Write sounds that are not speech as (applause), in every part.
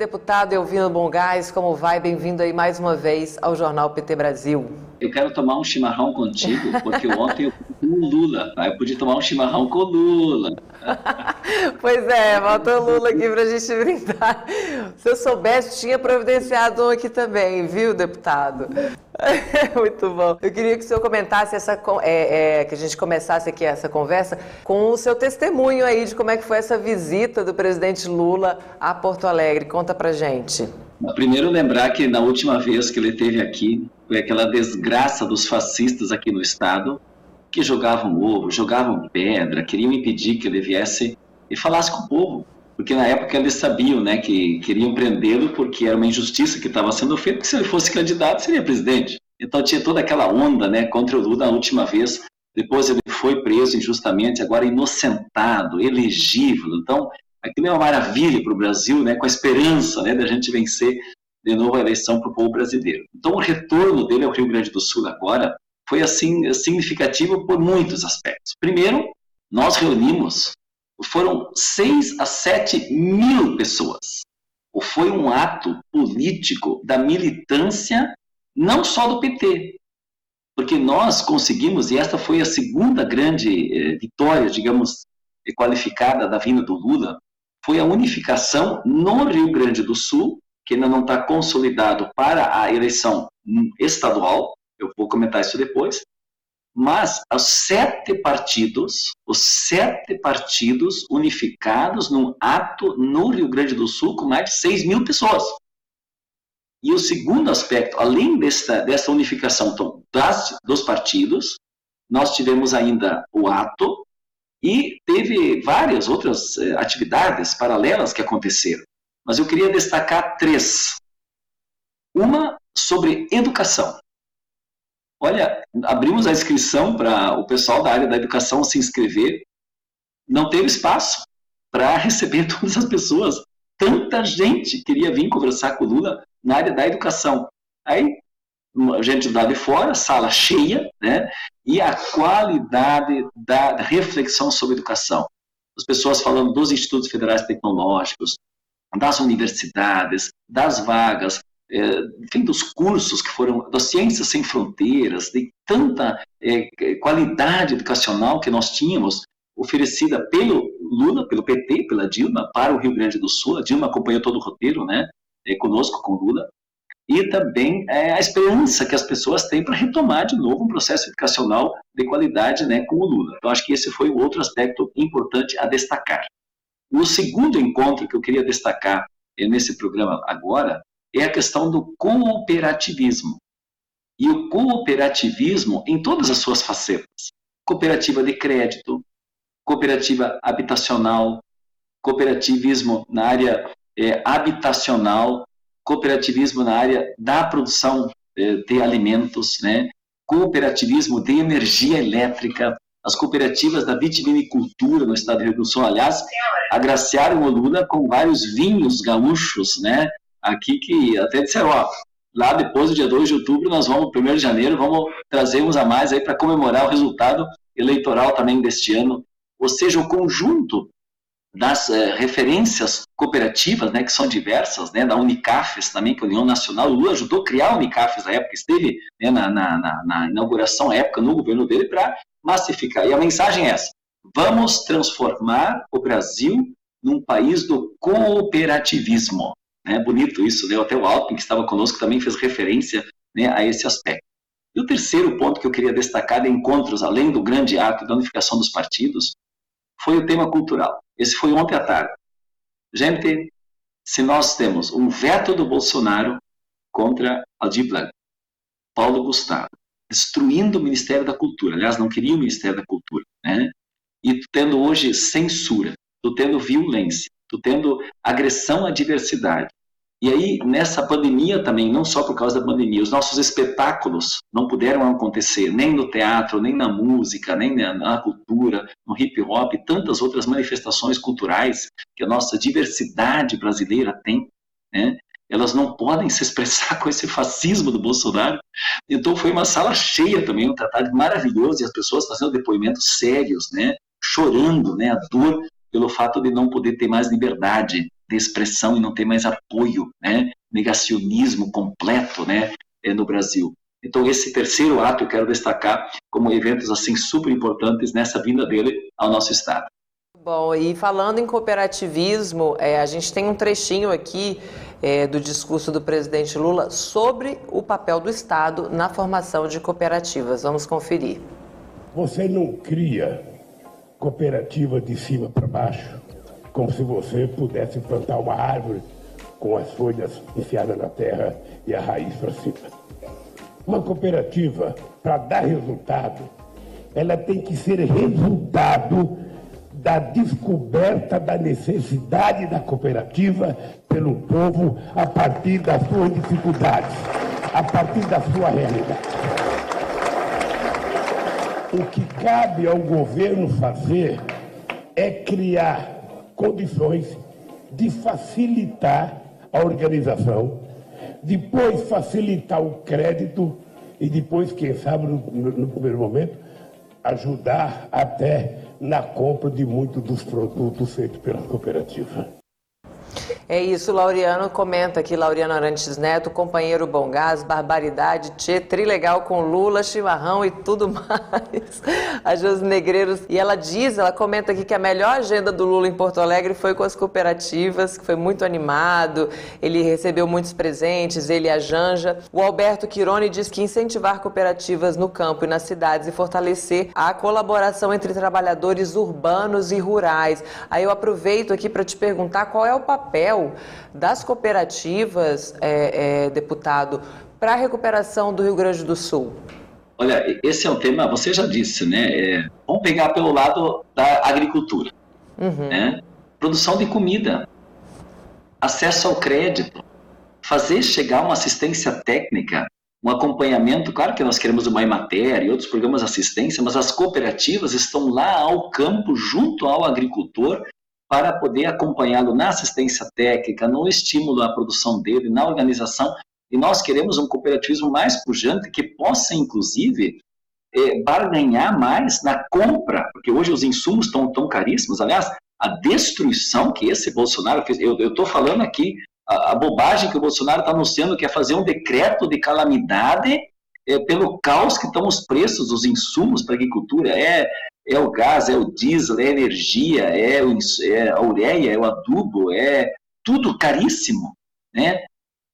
Deputado Elvino Bongás, como vai? Bem-vindo aí mais uma vez ao Jornal PT Brasil. Eu quero tomar um chimarrão contigo, porque ontem eu fui com o Lula, tá? eu podia tomar um chimarrão com o Lula. (laughs) pois é, faltou o Lula aqui para a gente brindar. Se eu soubesse, tinha providenciado um aqui também, viu, deputado? (laughs) Muito bom. Eu queria que o senhor comentasse essa, é, é, que a gente começasse aqui essa conversa com o seu testemunho aí de como é que foi essa visita do presidente Lula a Porto Alegre. Conta pra gente. Primeiro lembrar que na última vez que ele esteve aqui, foi aquela desgraça dos fascistas aqui no estado, que jogavam ovo, jogavam pedra, queriam impedir que ele viesse e falasse com o povo. Porque na época eles sabiam né, que queriam prendê-lo porque era uma injustiça que estava sendo feita, porque se ele fosse candidato, seria presidente. Então tinha toda aquela onda né, contra o Lula na última vez. Depois ele foi preso injustamente, agora inocentado, elegível. Então, aquilo é uma maravilha para o Brasil, né, com a esperança né, da gente vencer de novo a eleição para o povo brasileiro. Então, o retorno dele ao Rio Grande do Sul agora foi assim significativo por muitos aspectos. Primeiro, nós reunimos, foram 6 a 7 mil pessoas. Foi um ato político da militância, não só do PT, porque nós conseguimos, e esta foi a segunda grande eh, vitória, digamos, qualificada da vinda do Lula, foi a unificação no Rio Grande do Sul, que ainda não está consolidado para a eleição estadual, eu vou comentar isso depois, mas os sete partidos, os sete partidos unificados num ato no Rio Grande do Sul com mais de 6 mil pessoas. E o segundo aspecto, além dessa, dessa unificação então, das, dos partidos, nós tivemos ainda o ato e teve várias outras eh, atividades paralelas que aconteceram. Mas eu queria destacar três. Uma sobre educação. Olha, abrimos a inscrição para o pessoal da área da educação se inscrever. Não teve espaço para (laughs) receber todas as pessoas. Tanta gente queria vir conversar com o Lula na área da educação. Aí, gente lá de fora, sala cheia, né? E a qualidade da reflexão sobre educação. As pessoas falando dos institutos federais tecnológicos, das universidades, das vagas, enfim, dos cursos que foram, das ciências sem fronteiras, de tanta é, qualidade educacional que nós tínhamos oferecida pelo Lula, pelo PT, pela Dilma, para o Rio Grande do Sul. A Dilma acompanhou todo o roteiro, né, é, conosco, com Lula. E também é, a esperança que as pessoas têm para retomar de novo um processo educacional de qualidade né, com o Lula. Então, acho que esse foi o outro aspecto importante a destacar. O segundo encontro que eu queria destacar é, nesse programa agora é a questão do cooperativismo. E o cooperativismo em todas as suas facetas: cooperativa de crédito, cooperativa habitacional, cooperativismo na área é, habitacional, cooperativismo na área da produção é, de alimentos, né? cooperativismo de energia elétrica, as cooperativas da vitivinicultura no estado do Rio Grande do Sul, aliás, agraciaram o Lula com vários vinhos gaúchos, né? Aqui que até disseram, ó, lá depois do dia 2 de outubro, nós vamos, 1 de janeiro, vamos trazer uns a mais aí para comemorar o resultado eleitoral também deste ano. Ou seja, o conjunto das eh, referências cooperativas, né, que são diversas, né, da Unicafes também, que é a União Nacional, o Lula ajudou a criar a Unicafes na época, esteve né, na, na, na, na inauguração época no governo dele para massificar. E a mensagem é essa, vamos transformar o Brasil num país do cooperativismo. É bonito isso, né? Até o Alpin, que estava conosco, também fez referência né, a esse aspecto. E o terceiro ponto que eu queria destacar de encontros, além do grande ato da unificação dos partidos, foi o tema cultural. Esse foi ontem à tarde. Gente, se nós temos um veto do Bolsonaro contra Aldir Blanc, Paulo Gustavo, destruindo o Ministério da Cultura, aliás, não queria o Ministério da Cultura, né? E tendo hoje censura, tendo violência, tendo agressão à diversidade, e aí, nessa pandemia também, não só por causa da pandemia, os nossos espetáculos não puderam acontecer, nem no teatro, nem na música, nem na, cultura, no hip hop, tantas outras manifestações culturais que a nossa diversidade brasileira tem, né? Elas não podem se expressar (laughs) com esse fascismo do Bolsonaro. Então foi uma sala cheia também, um tratado maravilhoso, e as pessoas fazendo depoimentos sérios, né? Chorando, né? A dor pelo fato de não poder ter mais liberdade de expressão e não tem mais apoio, né? Negacionismo completo, né? É, no Brasil. Então esse terceiro ato eu quero destacar como eventos assim super importantes nessa vinda dele ao nosso estado. Bom, e falando em cooperativismo, é, a gente tem um trechinho aqui é, do discurso do presidente Lula sobre o papel do Estado na formação de cooperativas. Vamos conferir. Você não cria cooperativa de cima para baixo, como se você pudesse plantar uma árvore com as folhas enfiadas na terra e a raiz para cima. Uma cooperativa, para dar resultado, ela tem que ser resultado da descoberta da necessidade da cooperativa pelo povo a partir das suas dificuldades, a partir da sua realidade. O que cabe ao governo fazer é criar condições de facilitar a organização, depois facilitar o crédito e depois, quem sabe, no, no primeiro momento, ajudar até na compra de muitos dos produtos feitos pela cooperativa. É isso, Laureano comenta aqui, Laureano Arantes Neto, companheiro Bom Gás, Barbaridade, Tchê, Trilegal com Lula, chimarrão e tudo (laughs) mais. A Josi Negreiros, e ela diz, ela comenta aqui que a melhor agenda do Lula em Porto Alegre foi com as cooperativas, que foi muito animado, ele recebeu muitos presentes, ele e a Janja. O Alberto Quirone diz que incentivar cooperativas no campo e nas cidades e fortalecer a colaboração entre trabalhadores urbanos e rurais. Aí eu aproveito aqui para te perguntar qual é o papel papel das cooperativas, é, é, deputado, para a recuperação do Rio Grande do Sul? Olha, esse é um tema, você já disse, né? É, vamos pegar pelo lado da agricultura. Uhum. Né? Produção de comida, acesso ao crédito, fazer chegar uma assistência técnica, um acompanhamento. Claro que nós queremos o Maimater e outros programas de assistência, mas as cooperativas estão lá ao campo, junto ao agricultor, para poder acompanhá-lo na assistência técnica, no estímulo à produção dele, na organização. E nós queremos um cooperativismo mais pujante que possa, inclusive, é, barganhar mais na compra, porque hoje os insumos estão tão caríssimos. Aliás, a destruição que esse Bolsonaro fez, eu estou falando aqui, a, a, bobagem que o Bolsonaro está anunciando, que é fazer um decreto de calamidade é, pelo caos que estão os preços dos insumos para a agricultura. É, é o gás, é o diesel, é a energia, é, o, é a ureia, é o adubo, é tudo caríssimo, né?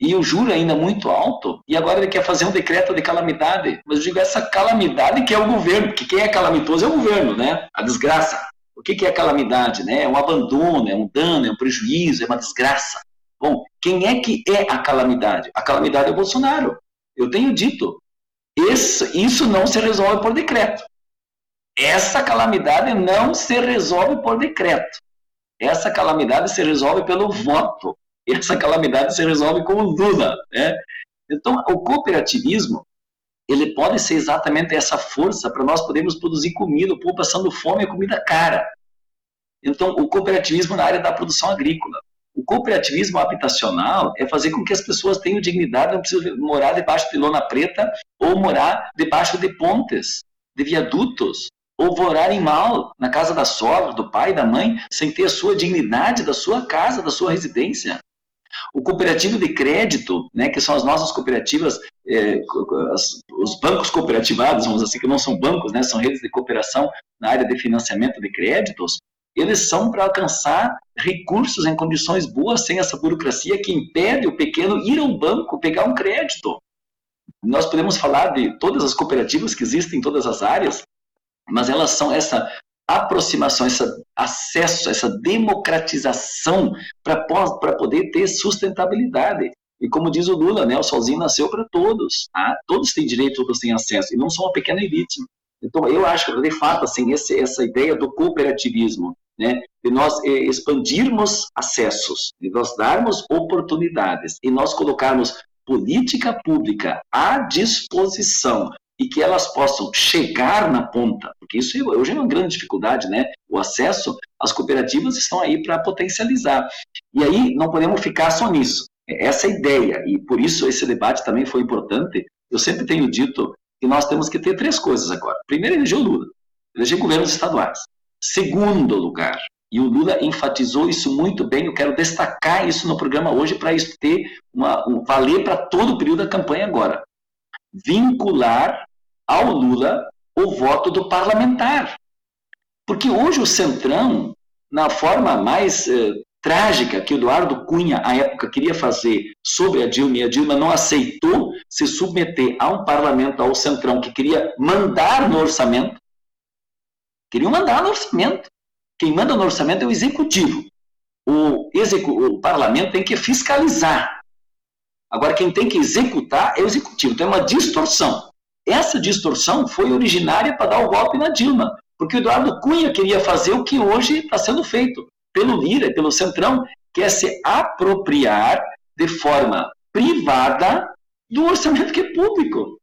E o juro ainda muito alto, e agora ele quer fazer um decreto de calamidade. Mas eu digo, essa calamidade que é o governo, porque quem é calamitoso é o governo, né? A desgraça. O que, é calamidade, né? É um abandono, é um dano, é um prejuízo, é uma desgraça. Bom, quem é que é a calamidade? A calamidade é o Bolsonaro. Eu tenho dito, esse, isso não se resolve por decreto. Essa calamidade não se resolve por decreto. Essa calamidade se resolve pelo voto. Essa calamidade se resolve com o Lula. Né? Então, o cooperativismo ele pode ser exatamente essa força para nós podermos produzir comida, o povo passando fome e comida cara. Então, o cooperativismo na área da produção agrícola. O cooperativismo habitacional é fazer com que as pessoas tenham dignidade, não precisam morar debaixo de lona preta ou morar debaixo de pontes, de viadutos, ou morarem mal na casa da sogra, do pai, da mãe, sem ter a sua dignidade da sua casa, da sua residência. O cooperativo de crédito, né, que são as nossas cooperativas, é, os bancos cooperativados, vamos assim, que não são bancos, né, são redes de cooperação na área de financiamento de créditos, eles são para alcançar recursos em condições boas, sem essa burocracia que impede o pequeno ir ao banco pegar um crédito. Nós podemos falar de todas as cooperativas que existem em todas as áreas, mas elas são essa aproximação, esse acesso, essa democratização para poder ter sustentabilidade. E como diz o Lula, né, o solzinho nasceu para todos. Tá? Todos têm direito, todos têm acesso, e não só uma pequena elite. Então, eu acho que, de fato, assim, esse, essa ideia do cooperativismo, né, de nós eh, expandirmos acessos, de nós darmos oportunidades, e nós colocarmos política pública à disposição e que elas possam chegar na ponta, porque isso hoje é uma grande dificuldade, né? O acesso às cooperativas estão aí para potencializar. E aí não podemos ficar só nisso. Essa é ideia, e por isso esse debate também foi importante. Eu sempre tenho dito que nós temos que ter três coisas agora. Primeiro, eleger o Lula, eleger governos estaduais. Segundo lugar, E o Lula enfatizou isso muito bem. Eu quero destacar isso no programa hoje para isso ter uma, um, valer para todo o período da campanha agora. Vincular ao Lula o voto do parlamentar. Porque hoje o Centrão, na forma mais eh, trágica que Eduardo Cunha, à época, queria fazer sobre a Dilma, e a Dilma não aceitou se submeter a um parlamento, ao Centrão, que queria mandar no orçamento, queriam mandar no orçamento. Quem manda no orçamento é o executivo. O, execu o parlamento tem que fiscalizar. Agora, quem tem que executar é o executivo. Então, é uma distorção. Essa distorção foi originária para dar o golpe na Dilma, porque o Eduardo Cunha queria fazer o que hoje está sendo feito pelo Lira e pelo Centrão, que é se apropriar de forma privada do orçamento que é público.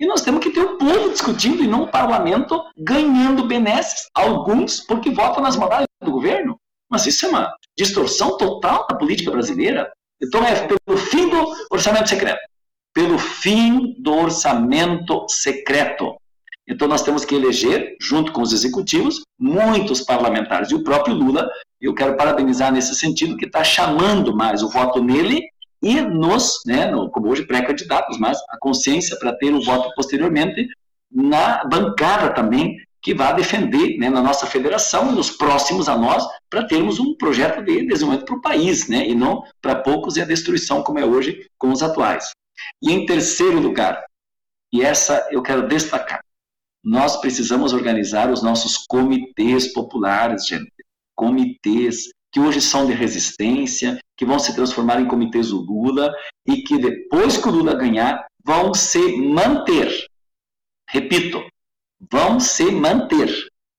E nós temos que ter o povo discutindo e não o parlamento ganhando benesses, alguns porque votam nas modalidades do governo. Mas isso é uma distorção total da política brasileira. Então é pelo fim do orçamento secreto. Pelo fim do orçamento secreto. Então nós temos que eleger, junto com os executivos, muitos parlamentares. E o próprio Lula, eu quero parabenizar nesse sentido, que está chamando mais o voto nele e nos, né, no, como hoje pré-candidatos, mas a consciência para ter o voto posteriormente na bancada também que vai defender né, na nossa federação e nos próximos a nós para termos um projeto de desenvolvimento para o país, né, e não para poucos e a destruição como é hoje com os atuais. E em terceiro lugar, e essa eu quero destacar, nós precisamos organizar os nossos comitês populares, gente, comitês que hoje são de resistência, que vão se transformar em comitês do Lula e que depois que o Lula ganhar, vão se manter. Repito, vão se manter,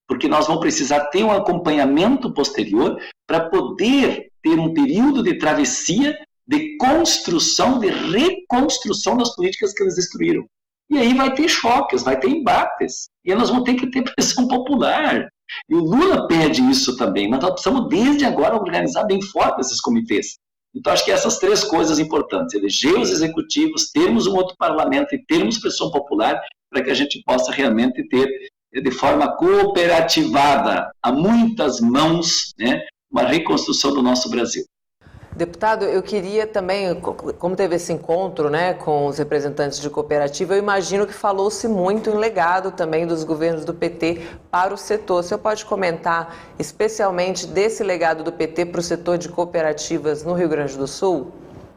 porque nós vamos precisar ter um acompanhamento posterior para poder ter um período de travessia de construção, de reconstrução das políticas que eles destruíram. E aí vai ter choques, vai ter embates. E nós vamos ter que ter pressão (laughs) popular. E o Lula pede isso também, mas nós precisamos desde agora organizar bem forte esses comitês. Então, acho que essas três coisas importantes: eleger os executivos, termos um outro parlamento e termos pressão popular para que a gente possa realmente ter, de forma cooperativada, a muitas mãos, né, uma reconstrução do nosso Brasil. Deputado, eu queria também, como teve esse encontro né, com os representantes de cooperativa, eu imagino que falou-se muito em legado também dos governos do PT para o setor. O senhor pode comentar especialmente desse legado do PT para o setor de cooperativas no Rio Grande do Sul?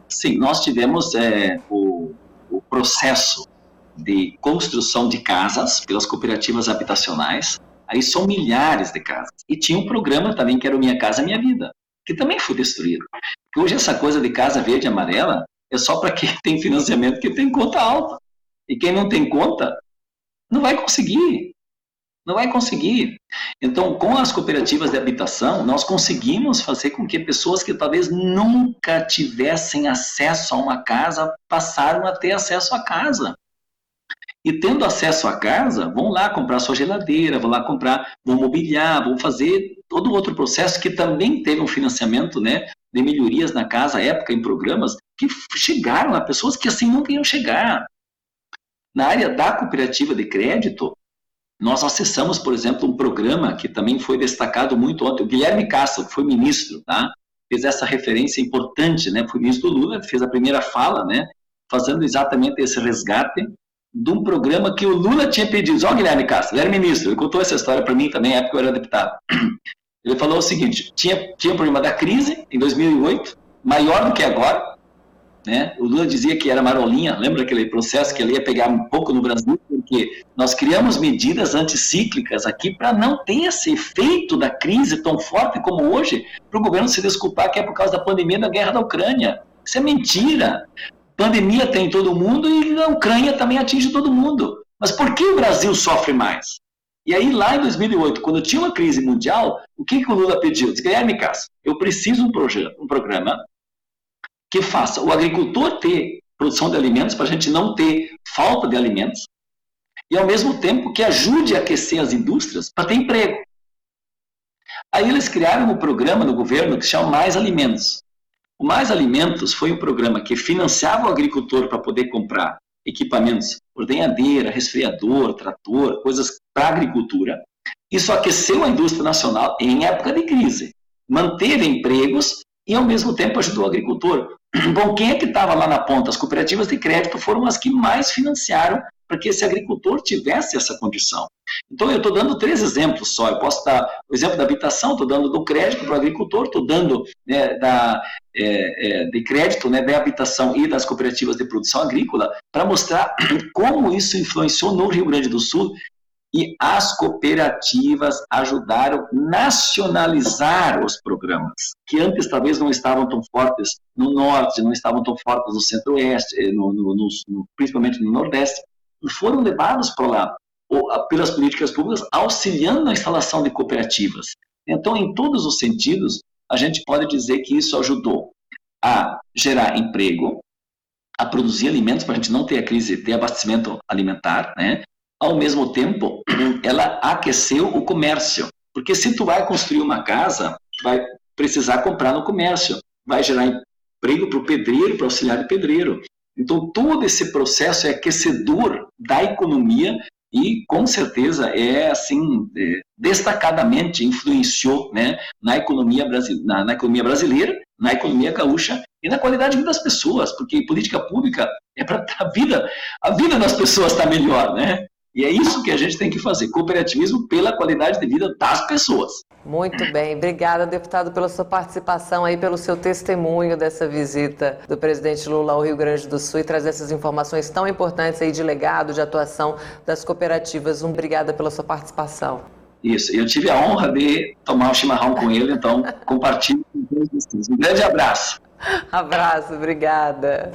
Sim, nós tivemos é, o, o processo de construção de casas pelas cooperativas habitacionais. Aí são milhares de casas. E tinha um programa também que era o Minha Casa Minha Vida que também foi destruído. Hoje essa coisa de casa verde e amarela é só para quem (laughs) tem financiamento que tem conta alta. E quem não tem conta não vai conseguir. Não vai conseguir. Então, com as cooperativas de habitação, nós conseguimos fazer com que pessoas que talvez nunca tivessem acesso a uma casa passaram a ter acesso à casa. E tendo acesso à casa, vão lá comprar sua geladeira, vão lá comprar, vão mobiliar, vão fazer todo outro processo que também teve um financiamento, né, de melhorias na casa, época, em programas, que chegaram a pessoas que assim não iam chegar. Na área da cooperativa de crédito, nós acessamos, por exemplo, um programa que também foi destacado muito ontem. O Guilherme Castro, que foi ministro, tá? fez essa referência importante, né? foi ministro do Lula, fez a primeira fala, né? fazendo exatamente esse resgate de um programa que o Lula tinha pedido. Ó, Guilherme Castro, ele era ministro, ele contou essa história para mim também, na época eu era deputado. (clears throat) Ele falou o seguinte: tinha, tinha o problema da crise em 2008, maior do que agora. Né? O Lula dizia que era marolinha, lembra aquele processo que ele ia pegar um pouco no Brasil? Porque nós criamos medidas anticíclicas aqui para não ter esse efeito da crise tão forte como hoje, para o governo se desculpar que é por causa da pandemia da guerra da Ucrânia. Isso é mentira. Pandemia tem todo mundo e a Ucrânia também atinge todo mundo. Mas por que o Brasil sofre mais? E aí, lá em 2008, quando tinha uma crise mundial, o que, que o Lula pediu? Disse, Guilherme Castro, eu preciso um, projeto, um programa que faça o agricultor ter produção de alimentos para a gente não ter falta de alimentos e, ao mesmo tempo, que ajude a aquecer as indústrias para ter emprego. Aí eles criaram um programa no governo que se chama Mais Alimentos. O Mais Alimentos foi um programa que financiava o agricultor para poder comprar equipamentos, ordenhadeira, resfriador, trator, coisas para agricultura, Isso aqueceu a indústria nacional em época de crise, manteve empregos e, ao mesmo tempo, ajudou o agricultor. (clears throat) Bom, quem é que estava lá na ponta? As cooperativas de crédito foram as que mais financiaram para que esse agricultor tivesse essa condição. Então, eu estou dando três exemplos só. Eu posso dar o exemplo da habitação, estou dando do crédito para o agricultor, estou dando né, da, é, é, de crédito né, da habitação e das cooperativas de produção agrícola, para mostrar (clears throat) como isso influenciou no Rio Grande do Sul e as cooperativas ajudaram nacionalizar os programas, que antes talvez não estavam tão fortes no norte, não estavam tão fortes no centro-oeste, eh, no, no, no, principalmente no nordeste, e foram levados para lá pelas políticas públicas, auxiliando na instalação de cooperativas. Então, em todos os sentidos, a gente pode dizer que isso ajudou a gerar emprego, a produzir alimentos para a gente não ter a crise, ter abastecimento alimentar, né? Ao mesmo tempo, (clears throat) ela aqueceu o comércio, porque se tu vai construir uma casa, vai precisar comprar no comércio, vai gerar emprego para o pedreiro, para auxiliar de pedreiro. Então, todo esse processo é aquecedor da economia e, com certeza, é assim, é, destacadamente influenciou né, na, economia na, na economia brasileira, na economia gaúcha e na qualidade de vida das pessoas, porque política pública é para (laughs) a vida, a vida das pessoas estar tá melhor, né? E é isso que a gente tem que fazer, cooperativismo pela qualidade de vida das pessoas. Muito bem, obrigada, deputado, pela sua participação aí, pelo seu testemunho dessa visita do presidente Lula ao Rio Grande do Sul e trazer essas informações tão importantes aí de legado, de atuação das cooperativas. Um, obrigada pela sua participação. Isso, eu tive a honra de tomar um chimarrão com ele, então (laughs) compartilhe com todos vocês. Um grande abraço. Abraço, obrigada.